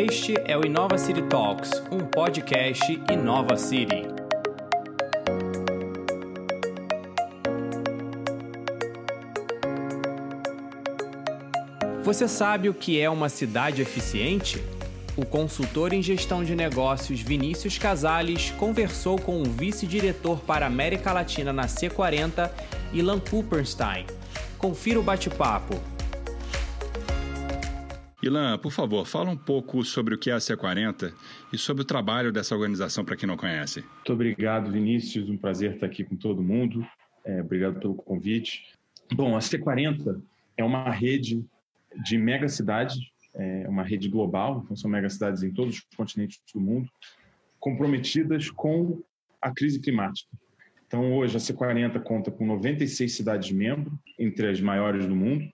Este é o Inova City Talks, um podcast Inova City. Você sabe o que é uma cidade eficiente? O consultor em gestão de negócios Vinícius Casales conversou com o vice-diretor para América Latina na C40, Ilan Cooperstein. Confira o bate-papo. Ilan, por favor, fala um pouco sobre o que é a C40 e sobre o trabalho dessa organização para quem não conhece. Muito obrigado, Vinícius. Um prazer estar aqui com todo mundo. É, obrigado pelo convite. Bom, a C40 é uma rede de megacidades, é uma rede global, então são megacidades em todos os continentes do mundo, comprometidas com a crise climática. Então, hoje, a C40 conta com 96 cidades-membros, entre as maiores do mundo,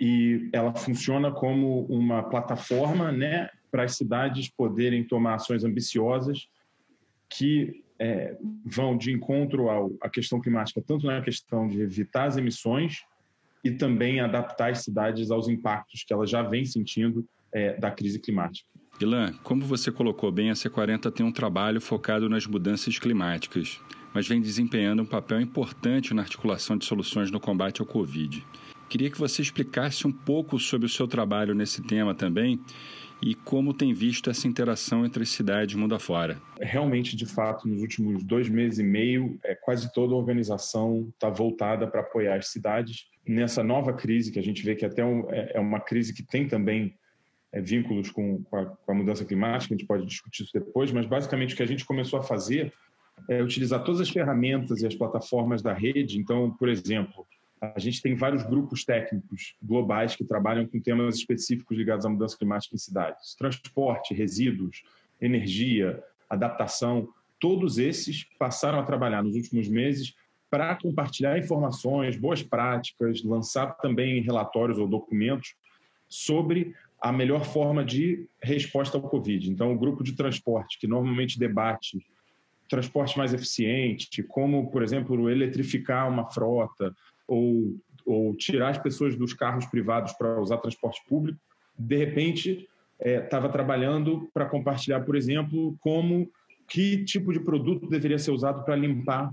e ela funciona como uma plataforma né, para as cidades poderem tomar ações ambiciosas que é, vão de encontro à questão climática, tanto na questão de evitar as emissões e também adaptar as cidades aos impactos que elas já vêm sentindo é, da crise climática. Ilan, como você colocou bem, a C40 tem um trabalho focado nas mudanças climáticas, mas vem desempenhando um papel importante na articulação de soluções no combate ao Covid. Queria que você explicasse um pouco sobre o seu trabalho nesse tema também e como tem visto essa interação entre as cidades mundo afora. Realmente, de fato, nos últimos dois meses e meio, é, quase toda a organização está voltada para apoiar as cidades nessa nova crise, que a gente vê que até um, é, é uma crise que tem também é, vínculos com, com, a, com a mudança climática, a gente pode discutir isso depois, mas basicamente o que a gente começou a fazer é utilizar todas as ferramentas e as plataformas da rede. Então, por exemplo, a gente tem vários grupos técnicos globais que trabalham com temas específicos ligados à mudança climática em cidades. Transporte, resíduos, energia, adaptação, todos esses passaram a trabalhar nos últimos meses para compartilhar informações, boas práticas, lançar também relatórios ou documentos sobre a melhor forma de resposta ao Covid. Então, o grupo de transporte, que normalmente debate transporte mais eficiente, como, por exemplo, eletrificar uma frota, ou, ou tirar as pessoas dos carros privados para usar transporte público, de repente estava é, trabalhando para compartilhar, por exemplo, como que tipo de produto deveria ser usado para limpar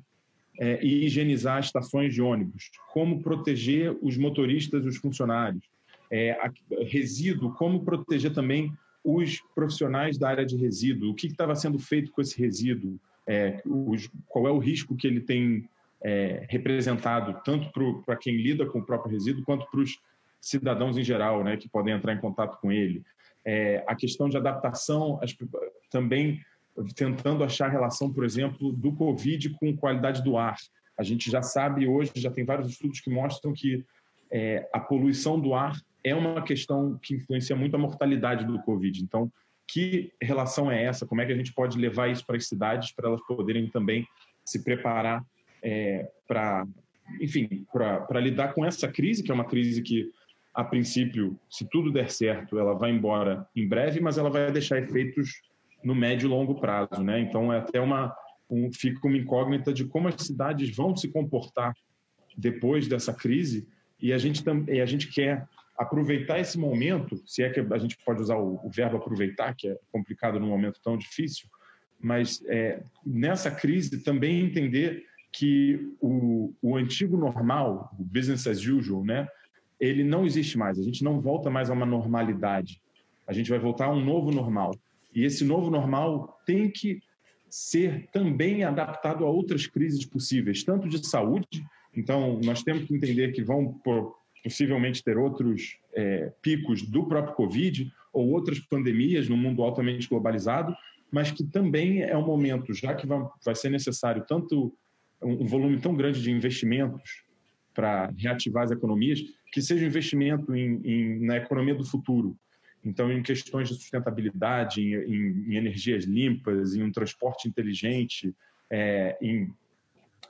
é, e higienizar estações de ônibus, como proteger os motoristas e os funcionários, é, a, resíduo, como proteger também os profissionais da área de resíduo, o que estava sendo feito com esse resíduo, é, os, qual é o risco que ele tem é, representado tanto para quem lida com o próprio resíduo quanto para os cidadãos em geral, né, que podem entrar em contato com ele. É, a questão de adaptação, as, também tentando achar relação, por exemplo, do Covid com qualidade do ar. A gente já sabe hoje, já tem vários estudos que mostram que é, a poluição do ar é uma questão que influencia muito a mortalidade do Covid. Então, que relação é essa? Como é que a gente pode levar isso para as cidades para elas poderem também se preparar é, para, enfim, para lidar com essa crise, que é uma crise que, a princípio, se tudo der certo, ela vai embora em breve, mas ela vai deixar efeitos no médio e longo prazo, né? Então é até uma um, fica uma incógnita de como as cidades vão se comportar depois dessa crise e a gente e a gente quer aproveitar esse momento, se é que a gente pode usar o, o verbo aproveitar, que é complicado num momento tão difícil, mas é, nessa crise também entender que o, o antigo normal, o business as usual, né, ele não existe mais. A gente não volta mais a uma normalidade. A gente vai voltar a um novo normal. E esse novo normal tem que ser também adaptado a outras crises possíveis, tanto de saúde. Então, nós temos que entender que vão possivelmente ter outros é, picos do próprio Covid ou outras pandemias no mundo altamente globalizado, mas que também é um momento, já que vai ser necessário tanto um volume tão grande de investimentos para reativar as economias, que seja investimento em, em, na economia do futuro. Então, em questões de sustentabilidade, em, em energias limpas, em um transporte inteligente, é, em,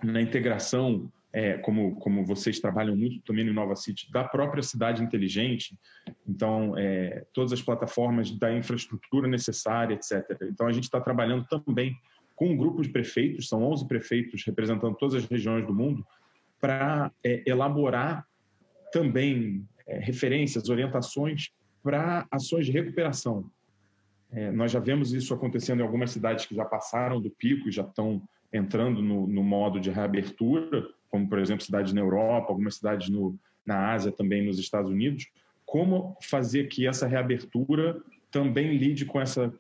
na integração, é, como, como vocês trabalham muito também no Nova City, da própria cidade inteligente, então, é, todas as plataformas da infraestrutura necessária, etc. Então, a gente está trabalhando também com um grupo de prefeitos, são 11 prefeitos representando todas as regiões do mundo, para é, elaborar também é, referências, orientações para ações de recuperação. É, nós já vemos isso acontecendo em algumas cidades que já passaram do pico e já estão entrando no, no modo de reabertura, como, por exemplo, cidades na Europa, algumas cidades no, na Ásia, também nos Estados Unidos. Como fazer que essa reabertura também lide com essa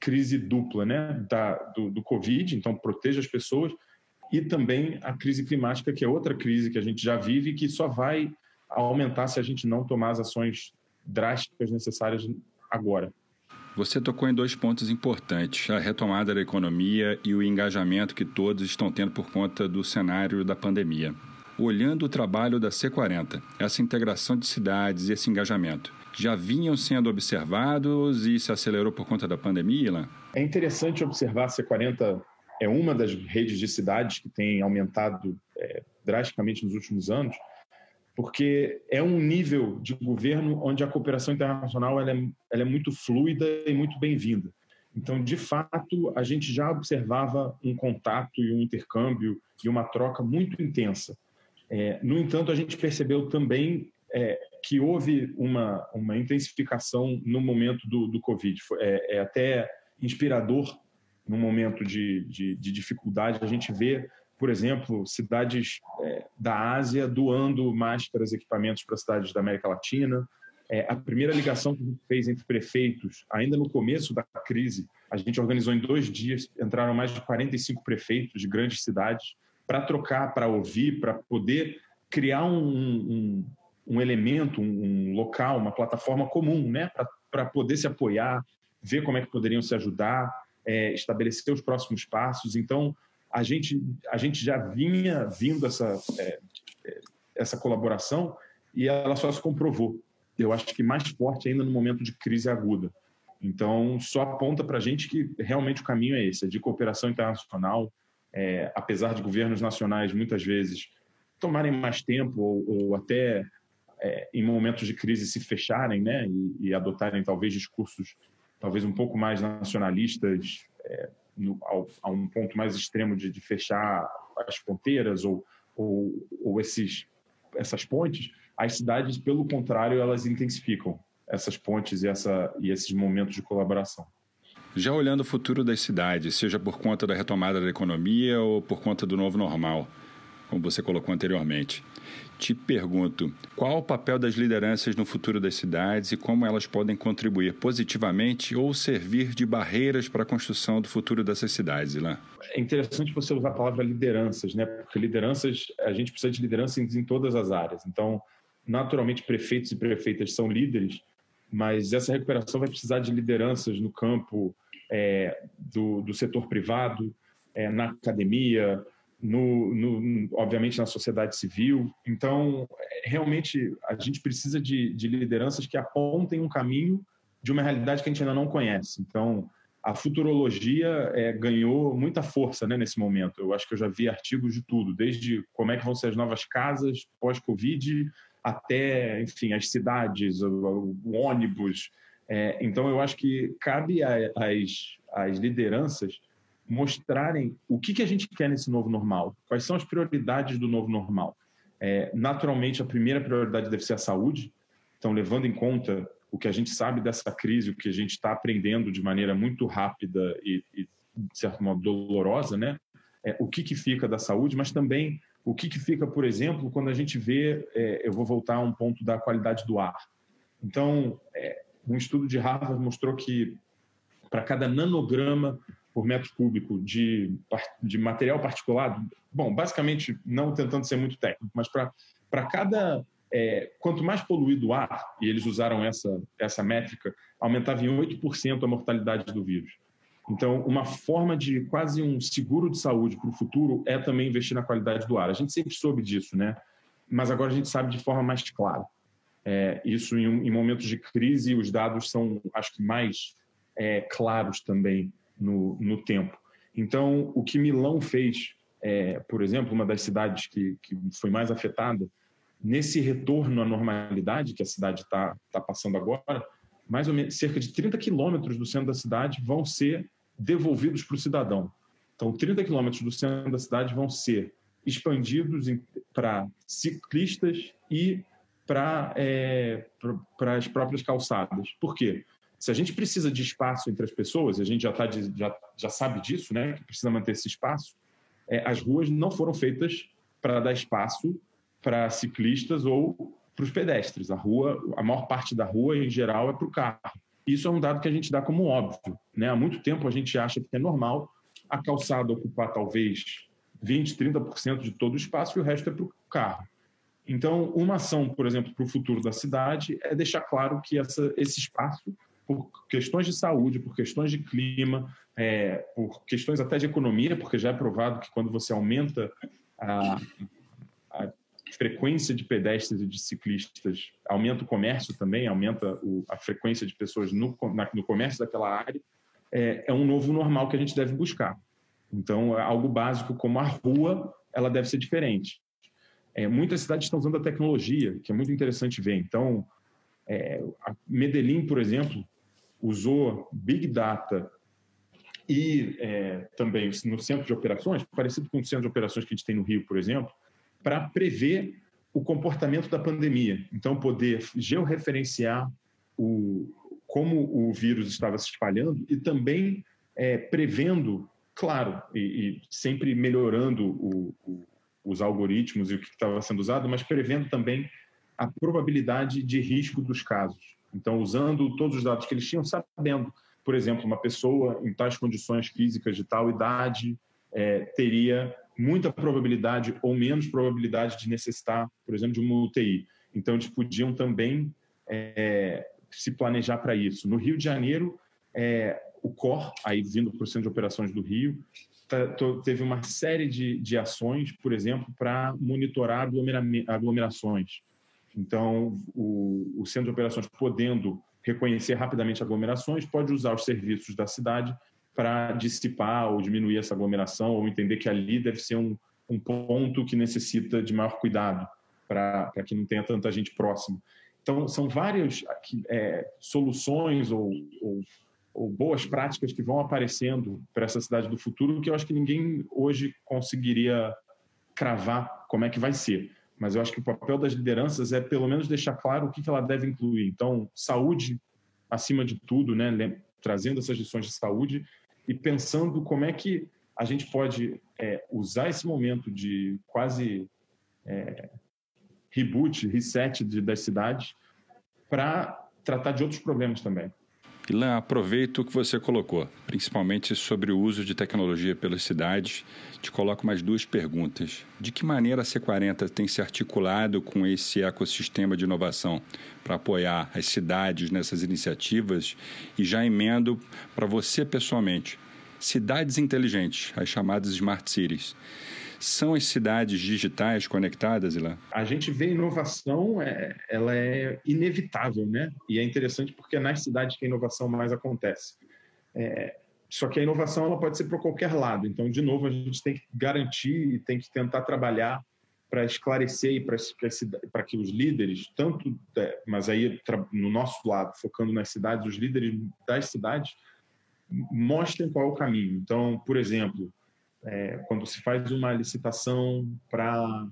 crise dupla né, da, do, do Covid, então proteja as pessoas, e também a crise climática, que é outra crise que a gente já vive e que só vai aumentar se a gente não tomar as ações drásticas necessárias agora. Você tocou em dois pontos importantes: a retomada da economia e o engajamento que todos estão tendo por conta do cenário da pandemia. Olhando o trabalho da C40, essa integração de cidades e esse engajamento, já vinham sendo observados e se acelerou por conta da pandemia, Ilan? É interessante observar a C40 é uma das redes de cidades que tem aumentado é, drasticamente nos últimos anos, porque é um nível de governo onde a cooperação internacional ela é, ela é muito fluida e muito bem-vinda. Então, de fato, a gente já observava um contato e um intercâmbio e uma troca muito intensa. É, no entanto, a gente percebeu também é, que houve uma, uma intensificação no momento do, do Covid. É, é até inspirador no momento de, de, de, dificuldade a gente vê, por exemplo, cidades é, da Ásia doando máscaras, equipamentos para cidades da América Latina. É, a primeira ligação que a gente fez entre prefeitos, ainda no começo da crise, a gente organizou em dois dias, entraram mais de 45 prefeitos de grandes cidades para trocar, para ouvir, para poder criar um, um, um elemento, um, um, local, uma plataforma comum, né, para poder se apoiar, ver como é que poderiam se ajudar, é, estabelecer os próximos passos. Então, a gente, a gente já vinha vindo essa, é, é, essa colaboração e ela só se comprovou. Eu acho que mais forte ainda no momento de crise aguda. Então, só aponta para a gente que realmente o caminho é esse, é de cooperação internacional, é, apesar de governos nacionais muitas vezes tomarem mais tempo ou, ou até é, em momentos de crise se fecharem, né, e, e, adotarem talvez discursos talvez um pouco mais nacionalistas, é, no, ao, a um ponto mais extremo de, de fechar as fronteiras ou, ou, ou esses, essas pontes, as cidades, pelo contrário, elas intensificam essas pontes e, essa, e esses momentos de colaboração. Já olhando o futuro das cidades, seja por conta da retomada da economia ou por conta do novo normal, como você colocou anteriormente, te pergunto: qual o papel das lideranças no futuro das cidades e como elas podem contribuir positivamente ou servir de barreiras para a construção do futuro dessas cidades, Ilan? É interessante você usar a palavra lideranças, né? Porque lideranças, a gente precisa de lideranças em todas as áreas. Então, naturalmente, prefeitos e prefeitas são líderes, mas essa recuperação vai precisar de lideranças no campo é, do, do setor privado, é, na academia, no, no, obviamente na sociedade civil. Então, realmente, a gente precisa de, de, lideranças que apontem um caminho de uma realidade que a gente ainda não conhece. Então, a futurologia é, ganhou muita força né, nesse momento. Eu acho que eu já vi artigos de tudo, desde como é que vão ser as novas casas pós-Covid, até, enfim, as cidades, o, o ônibus. É, então, eu acho que cabe às lideranças mostrarem o que, que a gente quer nesse novo normal, quais são as prioridades do novo normal. É, naturalmente, a primeira prioridade deve ser a saúde, então, levando em conta o que a gente sabe dessa crise, o que a gente está aprendendo de maneira muito rápida e, e de certo modo, dolorosa, né? É, o que, que fica da saúde, mas também o que, que fica, por exemplo, quando a gente vê, é, eu vou voltar a um ponto da qualidade do ar. Então, é, um estudo de Harvard mostrou que para cada nanograma por metro cúbico de, de material particulado, bom, basicamente, não tentando ser muito técnico, mas para cada. É, quanto mais poluído o ar, e eles usaram essa, essa métrica, aumentava em 8% a mortalidade do vírus. Então, uma forma de quase um seguro de saúde para o futuro é também investir na qualidade do ar. A gente sempre soube disso, né? Mas agora a gente sabe de forma mais clara. É, isso em, em, momentos de crise, os dados são, acho que, mais é, claros também no, no tempo. Então, o que Milão fez, é, por exemplo, uma das cidades que, que foi mais afetada, nesse retorno à normalidade que a cidade está tá passando agora, mais ou menos cerca de 30 quilômetros do centro da cidade vão ser devolvidos para o cidadão. Então, 30 quilômetros do centro da cidade vão ser expandidos para ciclistas e para é, as próprias calçadas. Por quê? Se a gente precisa de espaço entre as pessoas, a gente já, tá de, já, já sabe disso, né? Que precisa manter esse espaço. É, as ruas não foram feitas para dar espaço para ciclistas ou para os pedestres. A rua, a maior parte da rua, em geral, é para o carro. Isso é um dado que a gente dá como óbvio. Né? Há muito tempo a gente acha que é normal a calçada ocupar talvez 20%, 30% de todo o espaço e o resto é para o carro. Então, uma ação, por exemplo, para o futuro da cidade é deixar claro que essa, esse espaço, por questões de saúde, por questões de clima, é, por questões até de economia, porque já é provado que quando você aumenta a, a frequência de pedestres e de ciclistas, aumenta o comércio também, aumenta o, a frequência de pessoas no, na, no comércio daquela área, é, é um novo normal que a gente deve buscar. Então, é algo básico como a rua, ela deve ser diferente. É, muitas cidades estão usando a tecnologia, que é muito interessante ver. Então, é, Medellín, por exemplo, usou Big Data e é, também no centro de operações, parecido com o centro de operações que a gente tem no Rio, por exemplo, para prever o comportamento da pandemia. Então, poder georreferenciar o, como o vírus estava se espalhando e também é, prevendo, claro, e, e sempre melhorando o, o, os algoritmos e o que estava sendo usado, mas prevendo também a probabilidade de risco dos casos. Então, usando todos os dados que eles tinham, sabendo, por exemplo, uma pessoa em tais condições físicas de tal idade é, teria muita probabilidade ou menos probabilidade de necessitar, por exemplo, de uma UTI. Então, eles podiam também é, se planejar para isso. No Rio de Janeiro, é, o COR, aí vindo para o Centro de Operações do Rio, tá, teve uma série de, de ações, por exemplo, para monitorar aglomerações. Então, o, o Centro de Operações, podendo reconhecer rapidamente aglomerações, pode usar os serviços da cidade para dissipar ou diminuir essa aglomeração, ou entender que ali deve ser um, um ponto que necessita de maior cuidado para que não tenha tanta gente próxima. Então, são várias é, soluções ou, ou, ou, boas práticas que vão aparecendo para essa cidade do futuro que eu acho que ninguém hoje conseguiria cravar como é que vai ser. Mas eu acho que o papel das lideranças é, pelo menos, deixar claro o que ela deve incluir. Então, saúde acima de tudo, né? trazendo essas lições de saúde e pensando como é que a gente pode é, usar esse momento de quase é, reboot, reset de, das cidades para tratar de outros problemas também. Ilan, aproveito o que você colocou, principalmente sobre o uso de tecnologia pelas cidades. Te coloco mais duas perguntas. De que maneira a C40 tem se articulado com esse ecossistema de inovação para apoiar as cidades nessas iniciativas? E já emendo para você pessoalmente. Cidades inteligentes, as chamadas Smart Cities são as cidades digitais conectadas, Ilan? A gente vê inovação, é, ela é inevitável, né? E é interessante porque é nas cidades que a inovação mais acontece. É, só que a inovação ela pode ser para qualquer lado. Então, de novo, a gente tem que garantir e tem que tentar trabalhar para esclarecer e para que os líderes, tanto, é, mas aí no nosso lado, focando nas cidades, os líderes das cidades mostrem qual é o caminho. Então, por exemplo, é, quando se faz uma licitação para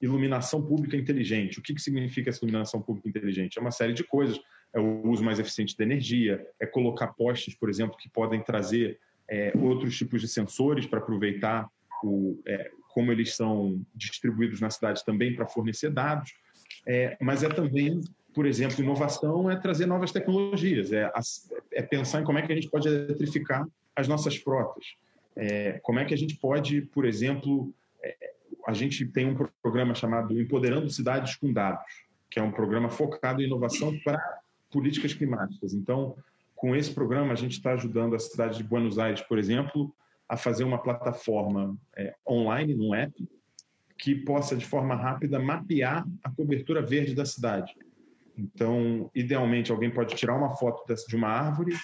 iluminação pública inteligente. O que, que significa essa iluminação pública inteligente? É uma série de coisas. É o uso mais eficiente da energia, é colocar postes, por exemplo, que podem trazer é, outros tipos de sensores para aproveitar o, é, como eles são distribuídos na cidade também para fornecer dados. É, mas é também, por exemplo, inovação é trazer novas tecnologias, é, é pensar em como é que a gente pode eletrificar as nossas frotas. É, como é que a gente pode, por exemplo, é, a gente tem um programa chamado Empoderando Cidades com Dados, que é um programa focado em inovação para políticas climáticas. Então, com esse programa, a gente está ajudando a cidade de Buenos Aires, por exemplo, a fazer uma plataforma é, online, num app, que possa, de forma rápida, mapear a cobertura verde da cidade. Então, idealmente, alguém pode tirar uma foto de uma árvore,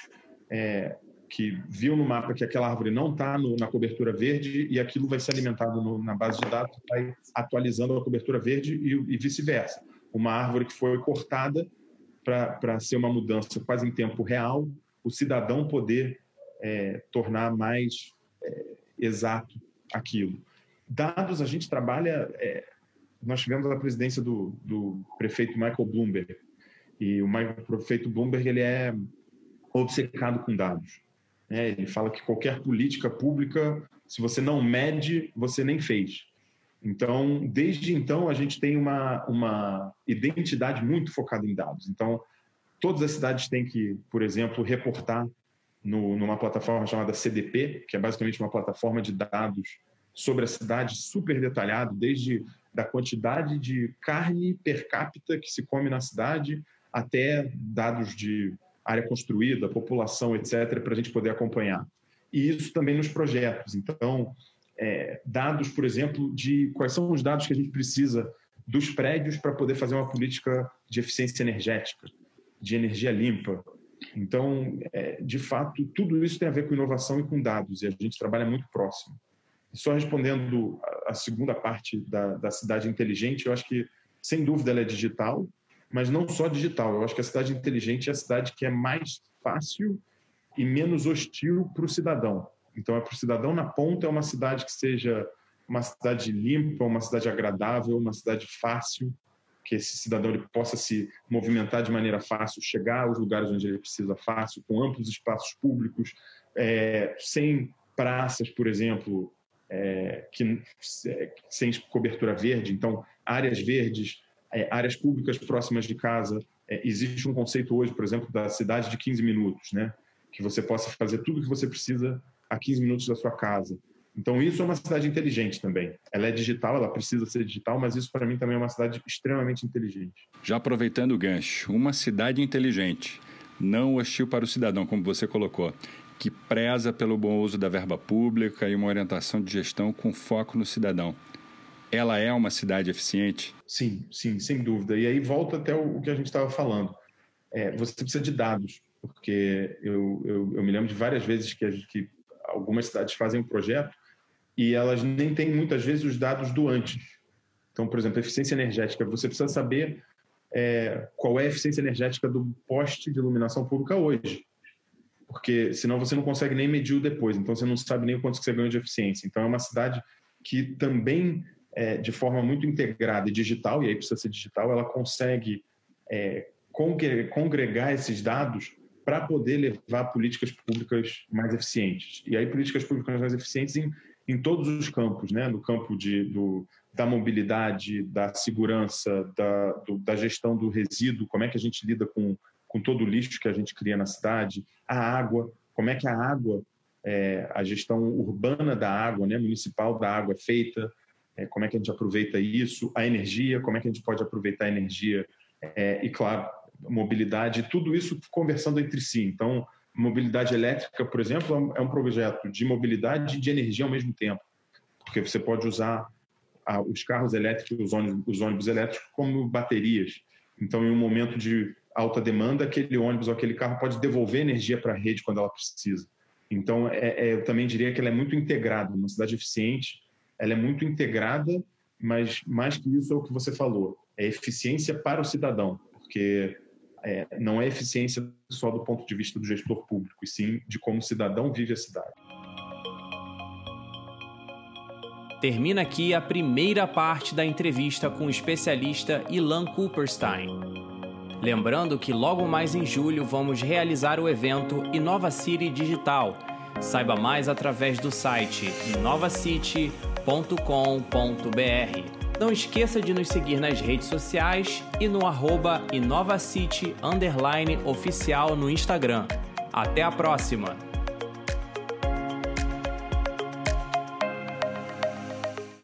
é, que viu no mapa que aquela árvore não está na cobertura verde e aquilo vai ser alimentado no, na base de dados, vai atualizando a cobertura verde e, e vice-versa. Uma árvore que foi cortada para ser uma mudança quase em tempo real, o cidadão poder é, tornar mais é, exato aquilo. Dados, a gente trabalha. É, nós tivemos a presidência do, do prefeito Michael Bloomberg, e o, prefeito Bloomberg ele é obcecado com dados. É, ele fala que qualquer política pública, se você não mede, você nem fez. Então, desde então, a gente tem uma, uma identidade muito focada em dados. Então, todas as cidades têm que, por exemplo, reportar no, numa plataforma chamada CDP, que é basicamente uma plataforma de dados sobre a cidade super detalhado, desde da quantidade de carne per capita que se come na cidade até dados de área construída, população, etc., para a gente poder acompanhar. E isso também nos projetos. Então, é, dados, por exemplo, de quais são os dados que a gente precisa dos prédios para poder fazer uma política de eficiência energética, de energia limpa. Então, é, de fato, tudo isso tem a ver com inovação e com dados, e a gente trabalha muito próximo. Só respondendo a segunda parte da, da cidade inteligente, eu acho que, sem dúvida, ela é digital, mas não só digital. Eu acho que a cidade inteligente é a cidade que é mais fácil e menos hostil para o cidadão. Então, é para o cidadão na ponta, é uma cidade que seja uma cidade limpa, uma cidade agradável, uma cidade fácil, que esse cidadão ele possa se movimentar de maneira fácil, chegar aos lugares onde ele precisa fácil, com amplos espaços públicos, é, sem praças, por exemplo, é, que, é, sem cobertura verde. Então, áreas verdes, é, áreas públicas próximas de casa. É, existe um conceito hoje, por exemplo, da cidade de 15 minutos, né? que você possa fazer tudo o que você precisa a 15 minutos da sua casa. Então, isso é uma cidade inteligente também. Ela é digital, ela precisa ser digital, mas isso para mim também é uma cidade extremamente inteligente. Já aproveitando o gancho, uma cidade inteligente, não hostil para o cidadão, como você colocou, que preza pelo bom uso da verba pública e uma orientação de gestão com foco no cidadão. Ela é uma cidade eficiente? Sim, sim, sem dúvida. E aí volta até o que a gente estava falando. É, você precisa de dados, porque eu, eu, eu, me lembro de várias vezes que, gente, que algumas cidades fazem um projeto e elas nem têm muitas vezes os dados do antes. Então, por exemplo, eficiência energética, você precisa saber é, qual é a eficiência energética do poste de iluminação pública hoje, porque senão você não consegue nem medir o depois, então você não sabe nem o quanto você ganhou de eficiência. Então, é uma cidade que também, é, de forma muito integrada e digital, e aí precisa ser digital, ela consegue é, congregar esses dados para poder levar políticas públicas mais eficientes. E aí políticas públicas mais eficientes em, em todos os campos, né? no campo de, do, da mobilidade, da segurança, da, do, da gestão do resíduo, como é que a gente lida com, com todo o lixo que a gente cria na cidade, a água, como é que a água, é, a gestão urbana da água, né? municipal da água é feita, como é que a gente aproveita isso, a energia, como é que a gente pode aproveitar a energia, é, e claro, mobilidade, tudo isso conversando entre si. Então, mobilidade elétrica, por exemplo, é um projeto de mobilidade e de energia ao mesmo tempo, porque você pode usar os carros elétricos, os ônibus, os ônibus elétricos como baterias. Então, em um momento de alta demanda, aquele ônibus ou aquele carro pode devolver energia para a rede quando ela precisa. Então, é, é, eu também diria que ela é muito integrada. Uma cidade eficiente, ela é muito integrada, mas mais que isso é o que você falou, é eficiência para o cidadão, porque é, não é eficiência só do ponto de vista do gestor público, e sim de como o cidadão vive a cidade. Termina aqui a primeira parte da entrevista com o especialista Ilan Cooperstein. Lembrando que logo mais em julho vamos realizar o evento Inova City Digital. Saiba mais através do site inovacity.com.br. Não esqueça de nos seguir nas redes sociais e no arroba InovaCity oficial no Instagram. Até a próxima!